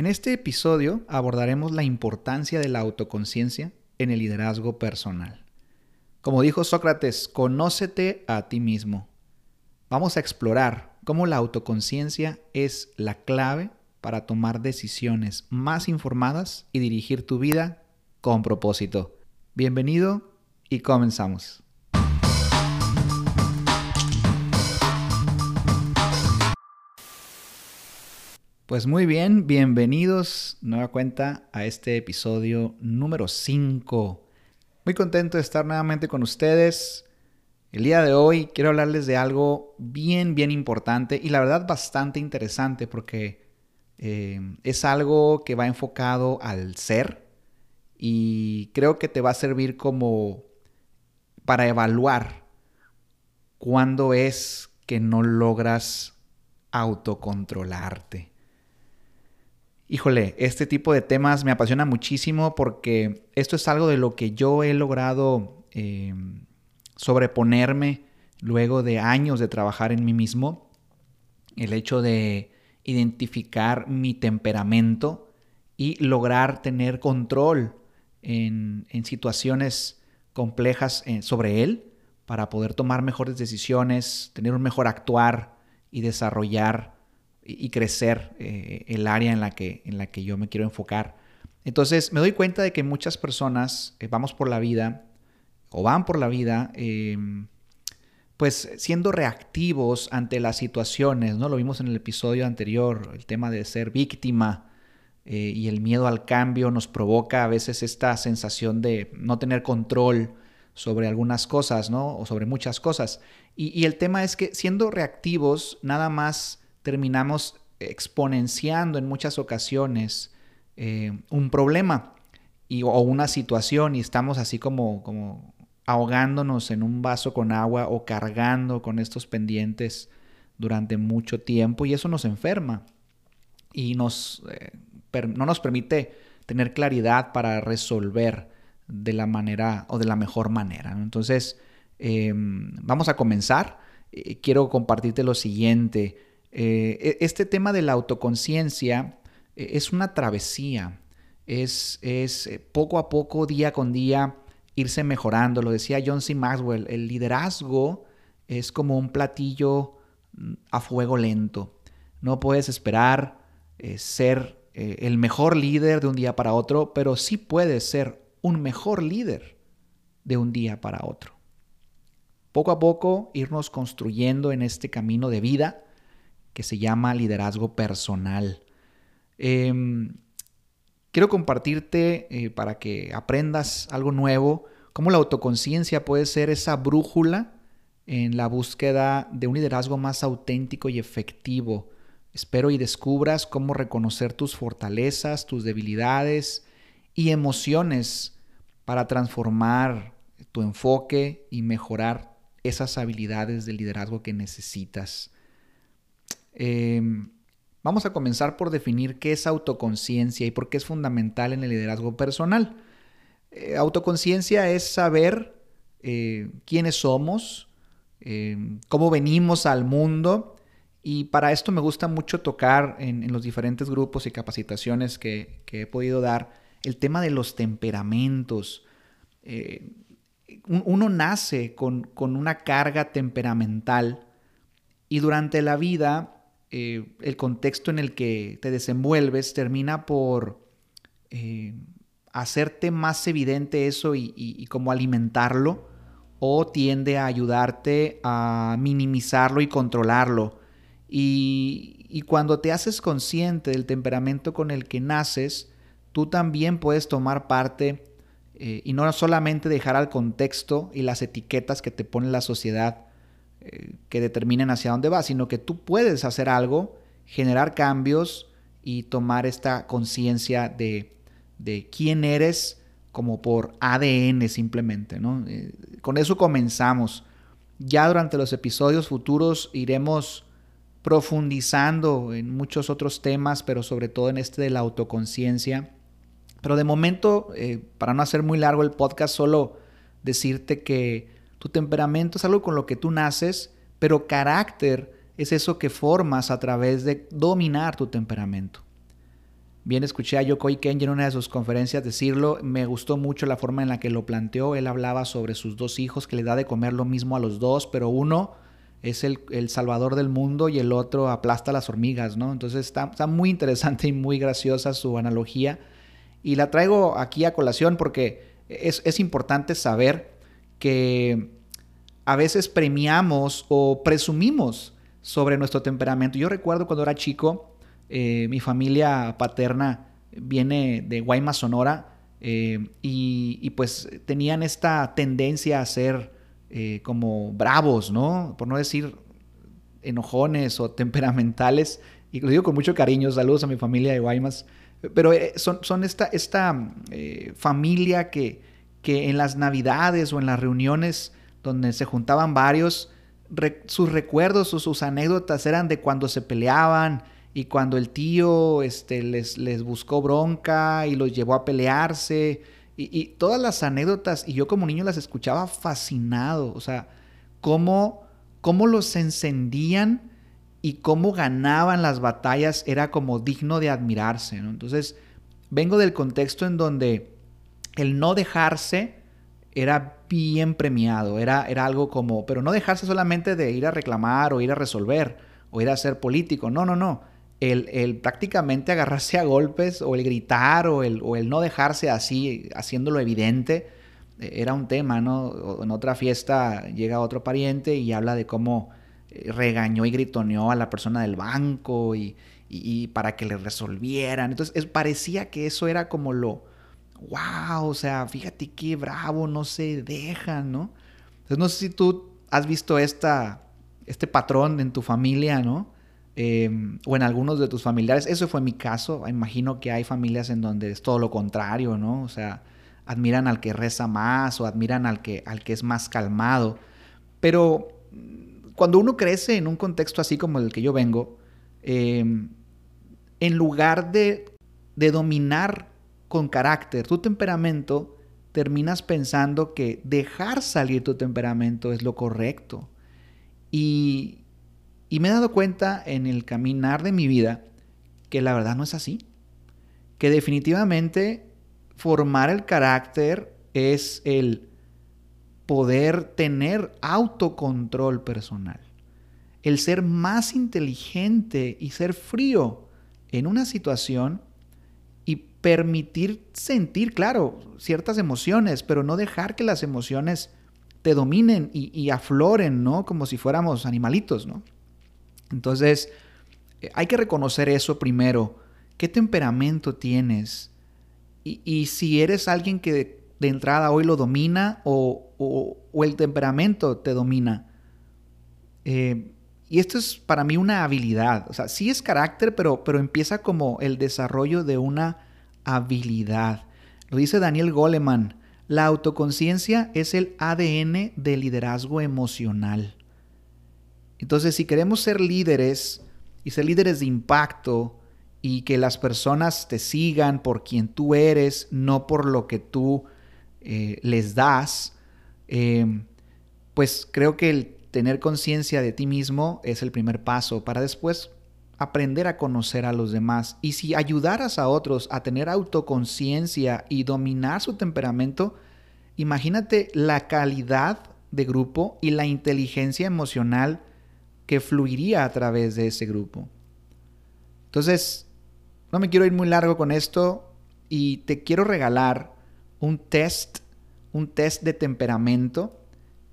En este episodio abordaremos la importancia de la autoconciencia en el liderazgo personal. Como dijo Sócrates, conócete a ti mismo. Vamos a explorar cómo la autoconciencia es la clave para tomar decisiones más informadas y dirigir tu vida con propósito. Bienvenido y comenzamos. Pues muy bien, bienvenidos nueva cuenta a este episodio número 5. Muy contento de estar nuevamente con ustedes. El día de hoy quiero hablarles de algo bien, bien importante y la verdad bastante interesante porque eh, es algo que va enfocado al ser y creo que te va a servir como para evaluar cuándo es que no logras autocontrolarte. Híjole, este tipo de temas me apasiona muchísimo porque esto es algo de lo que yo he logrado eh, sobreponerme luego de años de trabajar en mí mismo. El hecho de identificar mi temperamento y lograr tener control en, situaciones complejas eh, sobre él para poder tomar mejores decisiones, tener un mejor actuar y desarrollar y crecer eh, el área en la, que, en la que yo me quiero enfocar. Entonces me doy cuenta de que muchas personas eh, vamos por la vida o van por la vida em, pues siendo reactivos ante las situaciones, ¿no? Lo vimos en el episodio anterior, el tema de ser víctima eh, y el miedo al cambio nos provoca a veces esta sensación de no tener control sobre algunas cosas, ¿no? O sobre muchas cosas. Y, y el tema es que siendo reactivos, nada más terminamos exponenciando en muchas ocasiones eh, un problema o una situación y estamos así como, como ahogándonos en un vaso con agua o cargando con estos pendientes durante mucho tiempo y eso nos enferma y nos, eh, no nos permite tener claridad para resolver de la manera o de la mejor manera. Entonces, em, vamos a comenzar. Eh, quiero compartirte lo siguiente. Eh, e, este tema de la autoconciencia eh, es una travesía, es, es eh, poco a poco, día con día, irse mejorando. Lo decía John C. Maxwell, el liderazgo es como un platillo mm, a fuego lento. No puedes esperar ser el mejor líder de un día para otro, pero sí puedes ser un mejor líder de un día para otro. Poco a poco irnos construyendo en este camino de vida que se llama liderazgo personal. Em, quiero compartirte eh, para que aprendas algo nuevo, cómo la autoconciencia puede ser esa brújula en la búsqueda de un liderazgo más auténtico y efectivo. Espero y descubras cómo reconocer tus fortalezas, tus debilidades y emociones para transformar tu enfoque y mejorar esas habilidades de liderazgo que necesitas. Em, vamos a comenzar por definir qué es autoconciencia y por qué es fundamental en el liderazgo personal. Eh, autoconciencia es saber eh, quiénes somos, em, cómo venimos al mundo y para esto me gusta mucho tocar en, los diferentes grupos y capacitaciones que, he podido dar el tema de los temperamentos. Eh, uno nace con, con, una carga temperamental y durante la vida eh, el contexto en el que te desenvuelves termina por eh, hacerte más evidente eso y, como alimentarlo o tiende a ayudarte a minimizarlo y controlarlo. Y, cuando te haces consciente del temperamento con el que naces, tú también puedes tomar parte eh, y no solamente dejar al contexto y las etiquetas que te pone la sociedad que determinen hacia dónde va, sino que tú puedes hacer algo, generar cambios y tomar esta conciencia de, quién eres como por ADN simplemente. ¿no? Eh, con eso comenzamos. Ya durante los episodios futuros iremos profundizando en muchos otros temas, pero sobre todo en este de la autoconciencia. Pero de momento, eh, para no hacer muy largo el podcast, solo decirte que tu temperamento es algo con lo que tú naces, pero carácter es eso que formas a través de dominar tu temperamento. Bien escuché a Yokoi Kenji en una de sus conferencias decirlo, me gustó mucho la forma en la que lo planteó, él hablaba sobre sus dos hijos que le da de comer lo mismo a los dos, pero uno es el, salvador del mundo y el otro aplasta las hormigas, ¿no? Entonces está, está muy interesante y muy graciosa su analogía y la traigo aquí a colación porque es, es importante saber que a veces premiamos o presumimos sobre nuestro temperamento. Yo recuerdo cuando era chico, eh, mi familia paterna viene de Guaymas, Sonora, eh, y, pues tenían esta tendencia a ser eh, como bravos, ¿no? Por no decir enojones o temperamentales. Y lo digo con mucho cariño, saludos a mi familia de Guaymas. Pero son, son, esta, esta familia que, que en las navidades o en las reuniones donde se juntaban varios, sus recuerdos o sus anécdotas eran de cuando se peleaban, y cuando el tío este, les, les buscó bronca y los llevó a pelearse, y, todas las anécdotas, y yo como niño las escuchaba fascinado, o sea, cómo, cómo los encendían y cómo ganaban las batallas era como digno de admirarse, Entonces, vengo del contexto en donde el no dejarse era bien premiado, era, era algo como, pero no dejarse solamente de ir a reclamar o ir a resolver o ir a ser político, no, no, no el, prácticamente agarrarse a golpes o el gritar o el, o el no dejarse así, haciéndolo evidente, eh, era un tema, ¿no? En otra fiesta llega otro pariente y habla de cómo eh, regañó y gritoneó a la persona del banco y, para que le resolvieran. Entonces parecía que eso era como lo, wow, o sea, fíjate qué bravo, no se dejan, ¿no? Entonces no sé si tú has visto esta, este patrón en tu familia, ¿no? Em, o en algunos de tus familiares. Eso fue mi caso. Imagino que hay familias en donde es todo lo contrario, ¿no? O sea, admiran al que reza más o admiran al que, al que es más calmado. Pero mm, cuando uno crece en un contexto así como el que yo vengo, em, en lugar de, de dominar con carácter tu temperamento, terminas pensando que dejar salir tu temperamento es lo correcto. Y, y me he dado cuenta en el caminar de mi vida que la verdad no es así. Que definitivamente formar el carácter es el poder tener autocontrol personal. El ser más inteligente y ser frío en una situación permitir sentir, claro, ciertas emociones, pero no dejar que las emociones te dominen y, afloren, ¿no? Como si fuéramos animalitos, ¿no? Entonces, eh, hay que reconocer eso primero. ¿Qué temperamento tienes? Y, si eres alguien que de, entrada hoy lo domina o, el temperamento te domina. Eh, y esto es para mí una habilidad. O sea, sí es carácter, pero, pero empieza como el desarrollo de una habilidad. Lo dice Daniel Goleman. La autoconciencia es el ADN del liderazgo emocional. Entonces, si queremos ser líderes y ser líderes de impacto y que las personas te sigan por quien tú eres, no por lo que tú eh, les das, eh, pues creo que el tener conciencia de ti mismo es el primer paso para después aprender a conocer a los demás. Y si ayudaras a otros a tener autoconciencia y dominar su temperamento, imagínate la calidad de grupo y la inteligencia emocional que fluiría a través de ese grupo. Entonces, no me quiero ir muy largo con esto y te quiero regalar un test, un test de temperamento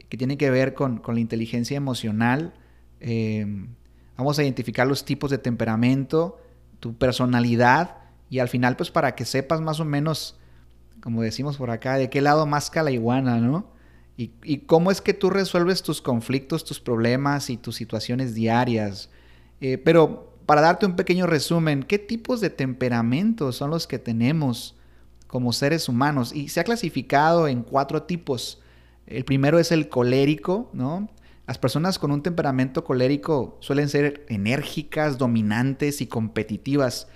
que tiene que ver con, la inteligencia emocional. Em, vamos a identificar los tipos de temperamento, tu personalidad y al final pues para que sepas más o menos, como decimos por acá, de qué lado más la iguana, ¿no? y, cómo es que tú resuelves tus conflictos, tus problemas y tus situaciones diarias. Eh, pero para darte un pequeño resumen, ¿qué tipos de temperamentos son los que tenemos como seres humanos? Y se ha clasificado en cuatro tipos. El primero es el colérico, ¿no? Las personas con un temperamento colérico suelen ser enérgicas, dominantes y competitivas.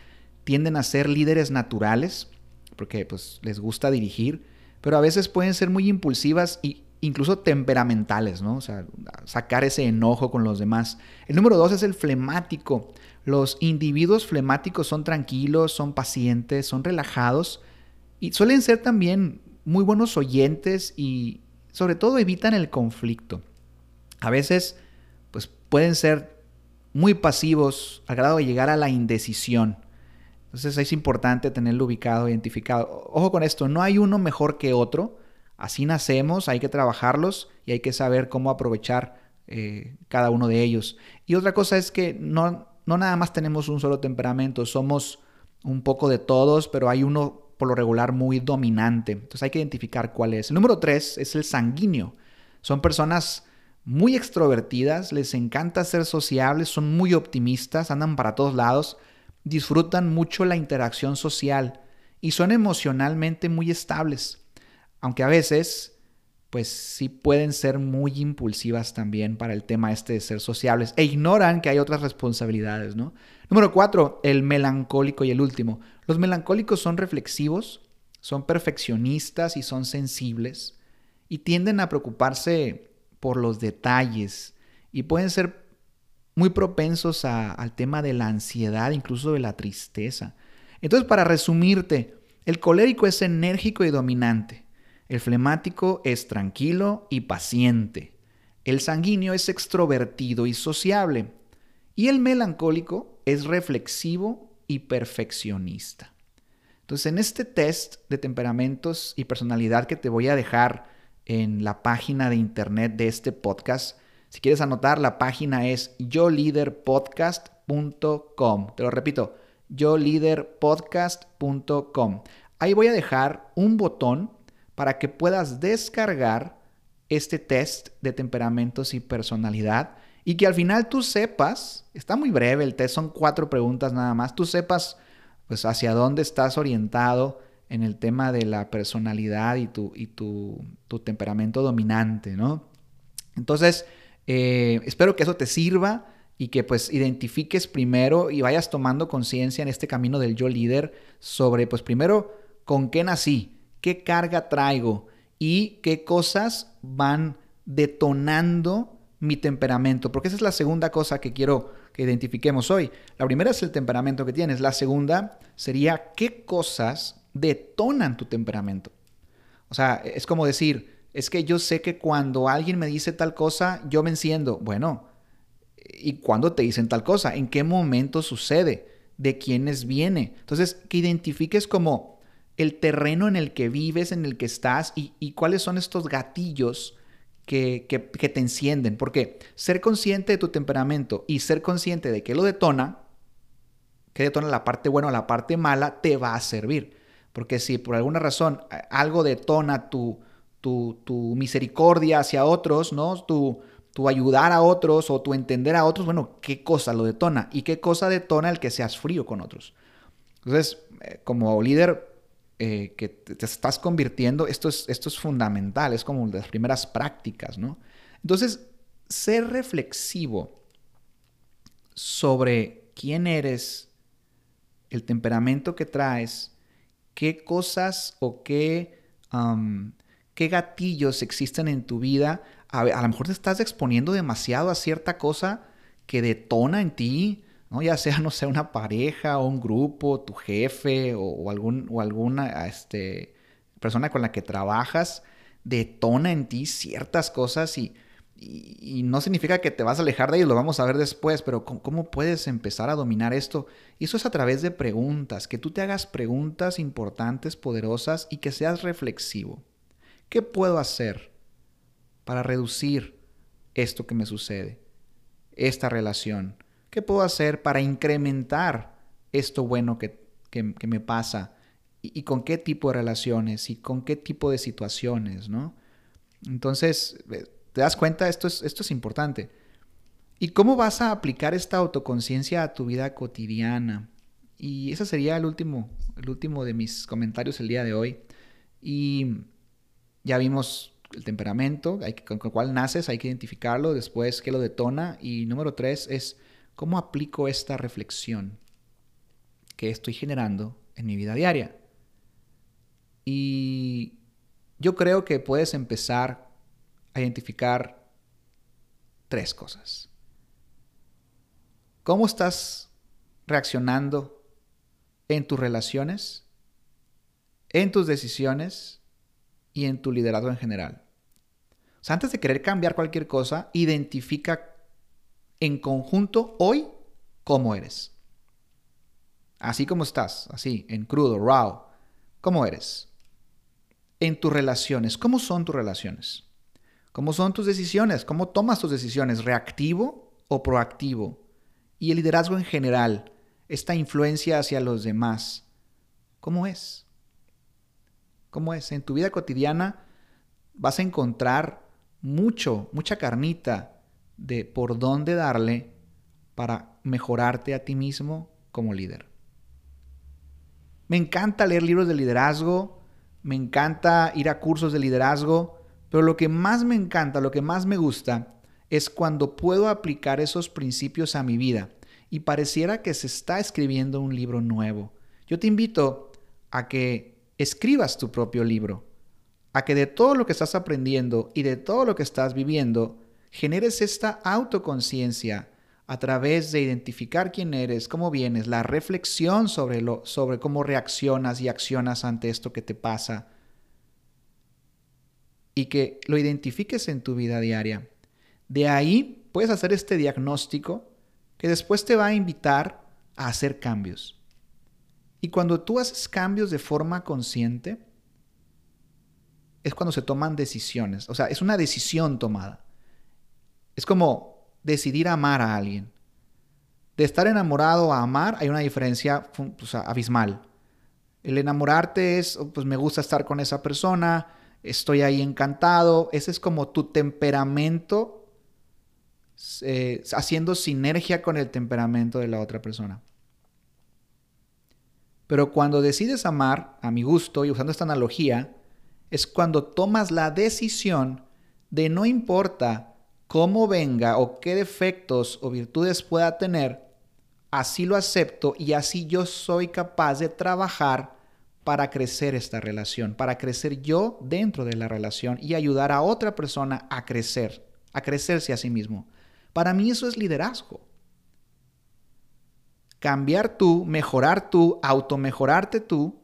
Tienden a ser líderes naturales, porque pues les gusta dirigir, pero a veces pueden ser muy impulsivas y incluso temperamentales, ¿no? O sea, sacar ese enojo con los demás. El número dos es el flemático. Los individuos flemáticos son tranquilos, son pacientes, son relajados y suelen ser también muy buenos oyentes y sobre todo evitan el conflicto. A veces, pues pueden ser muy pasivos al grado de llegar a la indecisión. Entonces es importante tenerlo ubicado, identificado. Ojo con esto, no hay uno mejor que otro. Así nacemos, hay que trabajarlos y hay que saber cómo aprovechar eh, cada uno de ellos. Y otra cosa es que no, no nada más tenemos un solo temperamento, somos un poco de todos, pero hay uno por lo regular muy dominante. Entonces hay que identificar cuál es. El número tres es el sanguíneo. Son personas muy extrovertidas, les encanta ser sociables, son muy optimistas, andan para todos lados, disfrutan mucho la interacción social y son emocionalmente muy estables, aunque a veces pues sí pueden ser muy impulsivas también para el tema este de ser sociables e ignoran que hay otras responsabilidades, ¿no? Número cuatro, el melancólico y el último. Los melancólicos son reflexivos, son perfeccionistas y son sensibles y tienden a preocuparse por los detalles y pueden ser muy propensos al tema de la ansiedad, incluso de la tristeza. Entonces, para resumirte, el colérico es enérgico y dominante. El flemático es tranquilo y paciente. El sanguíneo es extrovertido y sociable. Y el melancólico es reflexivo y perfeccionista. Entonces, en este test de temperamentos y personalidad que te voy a dejar en la página de internet de este podcast, si quieres anotar, la página es yoliderpodcast.com. Te lo repito, yoliderpodcast.com. Ahí voy a dejar un botón para que puedas descargar este test de temperamentos y personalidad y que al final tú sepas, está muy breve el test, son cuatro preguntas nada más, tú sepas pues hacia dónde estás orientado en el tema de la personalidad y tu, y tu, temperamento dominante, ¿no? Entonces, eh, espero que eso te sirva y que pues identifiques primero y vayas tomando conciencia en este camino del yo líder sobre pues primero con qué nací, qué carga traigo y qué cosas van detonando mi temperamento, porque esa es la segunda cosa que quiero que identifiquemos hoy. La primera es el temperamento que tienes, la segunda sería qué cosas detonan tu temperamento. O sea, es como decir, es que yo sé que cuando alguien me dice tal cosa, yo me enciendo. Bueno, ¿y cuándo te dicen tal cosa? ¿En qué momento sucede? ¿De quiénes viene? Entonces, que identifiques como el terreno en el que vives, en el que estás y, cuáles son estos gatillos que, que, te encienden. Porque ser consciente de tu temperamento y ser consciente de que lo detona, que detona la parte buena o la parte mala, te va a servir. Porque si por alguna razón algo detona tu, tu, tu misericordia hacia otros, ¿no? Tu, tu ayudar a otros o tu entender a otros, bueno, ¿qué cosa lo detona? ¿Y qué cosa detona el que seas frío con otros? Entonces, eh, como líder, eh, que te estás convirtiendo, esto es, esto es fundamental, es como las primeras prácticas, ¿no? Entonces, ser reflexivo sobre quién eres, el temperamento que traes, qué cosas o qué, qué gatillos existen en tu vida. A, lo mejor te estás exponiendo demasiado a cierta cosa que detona en ti ¿no? Ya sea, no sé, una pareja o un grupo, tu jefe o, algún, o alguna este, persona con la que trabajas, detona en ti ciertas cosas y, y, no significa que te vas a alejar de ellos, lo vamos a ver después, pero ¿cómo, puedes empezar a dominar esto? Y eso es a través de preguntas, que tú te hagas preguntas importantes, poderosas y que seas reflexivo. ¿Qué puedo hacer para reducir esto que me sucede? Esta relación ¿Qué puedo hacer para incrementar esto bueno que, me pasa? Y, con qué tipo de relaciones? ¿Y con qué tipo de situaciones? ¿no? Entonces, eh, ¿te das cuenta? Esto es, esto es importante. ¿Y cómo vas a aplicar esta autoconciencia a tu vida cotidiana? Y ese sería el último, el último de mis comentarios el día de hoy. Y ya vimos el temperamento, hay que, con el cual naces, hay que identificarlo, después qué lo detona. Y número tres es ¿Cómo aplico esta reflexión que estoy generando en mi vida diaria? Y yo creo que puedes empezar a identificar tres cosas. ¿Cómo estás reaccionando en tus relaciones, en tus decisiones y en tu liderazgo en general? Antes de querer cambiar cualquier cosa, identifica en conjunto hoy cómo eres. Así como estás, así, en crudo, raw, ¿cómo eres? En tus relaciones, ¿cómo son tus relaciones? ¿Cómo son tus decisiones? ¿Cómo tomas tus decisiones? ¿Reactivo o proactivo? Y el liderazgo en general, esta influencia hacia los demás, ¿cómo es? ¿Cómo es? En tu vida cotidiana vas a encontrar mucho, mucha carnita de por dónde darle para mejorarte a ti mismo como líder. Me encanta leer libros de liderazgo, me encanta ir a cursos de liderazgo, pero lo que más me encanta, lo que más me gusta, es cuando puedo aplicar esos principios a mi vida y pareciera que se está escribiendo un libro nuevo. Yo te invito a que escribas tu propio libro, a que de todo lo que estás aprendiendo y de todo lo que estás viviendo, generes esta autoconciencia a través de identificar quién eres, cómo vienes, la reflexión sobre, lo, sobre cómo reaccionas y accionas ante esto que te pasa y que lo identifiques en tu vida diaria. De ahí puedes hacer este diagnóstico que después te va a invitar a hacer cambios. Y cuando tú haces cambios de forma consciente, es cuando se toman decisiones. O sea, es una decisión tomada. Es como decidir amar a alguien. De estar enamorado a amar hay una diferencia abismal. El enamorarte es, oh, pues me gusta estar con esa persona, estoy ahí encantado. Ese es como tu temperamento eh, haciendo sinergia con el temperamento de la otra persona. Pero cuando decides amar a mi gusto y usando esta analogía, es cuando tomas la decisión de no importa cómo venga o qué defectos o virtudes pueda tener, así lo acepto y así yo soy capaz de trabajar para crecer esta relación, para crecer yo dentro de la relación y ayudar a otra persona a crecer, a crecerse a sí mismo. Para mí eso es liderazgo. Cambiar tú, mejorar tú, automejorarte tú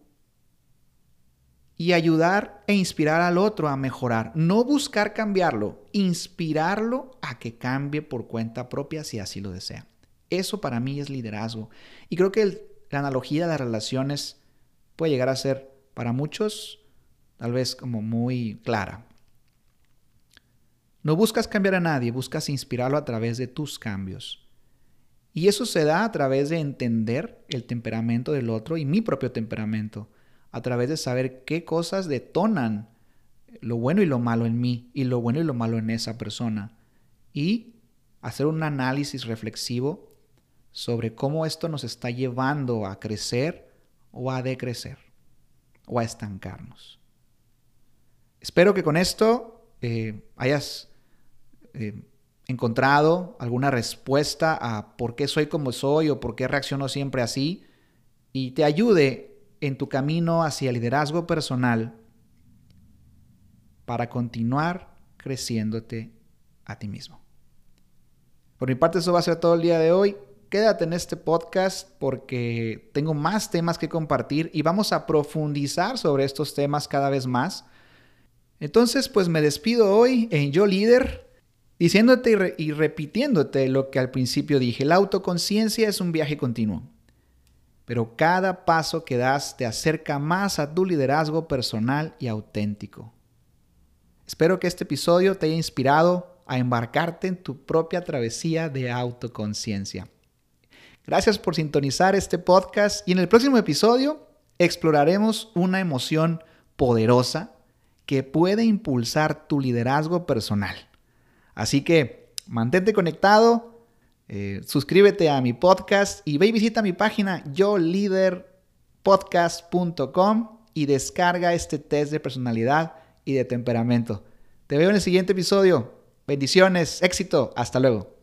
y ayudar e inspirar al otro a mejorar. No buscar cambiarlo, inspirarlo a que cambie por cuenta propia si así lo desea. Eso para mí es liderazgo. Y creo que la analogía de las relaciones puede llegar a ser para muchos tal vez como muy clara. No buscas cambiar a nadie, buscas inspirarlo a través de tus cambios. Y eso se da a través de entender el temperamento del otro y mi propio temperamento a través de saber qué cosas detonan lo bueno y lo malo en mí y lo bueno y lo malo en esa persona. Y hacer un análisis reflexivo sobre cómo esto nos está llevando a crecer o a decrecer o a estancarnos. Espero que con esto eh, hayas eh, encontrado alguna respuesta a por qué soy como soy o por qué reacciono siempre así y te ayude en tu camino hacia liderazgo personal para continuar creciéndote a ti mismo. Por mi parte eso va a ser todo el día de hoy. Quédate en este podcast porque tengo más temas que compartir y vamos a profundizar sobre estos temas cada vez más. Entonces, pues me despido hoy en Yo Líder, diciéndote y, y repitiéndote lo que al principio dije. La autoconciencia es un viaje continuo pero cada paso que das te acerca más a tu liderazgo personal y auténtico. Espero que este episodio te haya inspirado a embarcarte en tu propia travesía de autoconciencia. Gracias por sintonizar este podcast y en el próximo episodio exploraremos una emoción poderosa que puede impulsar tu liderazgo personal. Así que mantente conectado eh, suscríbete a mi podcast y ve y visita mi página yoliderpodcast.com y descarga este test de personalidad y de temperamento. Te veo en el siguiente episodio. Bendiciones, éxito, hasta luego.